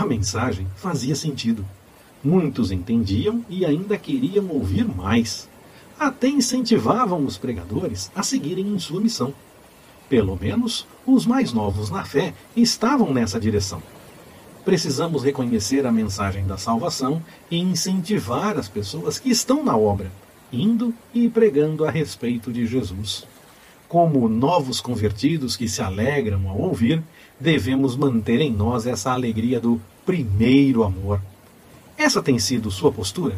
A mensagem fazia sentido. Muitos entendiam e ainda queriam ouvir mais. Até incentivavam os pregadores a seguirem em sua missão. Pelo menos os mais novos na fé estavam nessa direção. Precisamos reconhecer a mensagem da salvação e incentivar as pessoas que estão na obra, indo e pregando a respeito de Jesus. Como novos convertidos que se alegram ao ouvir, devemos manter em nós essa alegria do primeiro amor. Essa tem sido sua postura?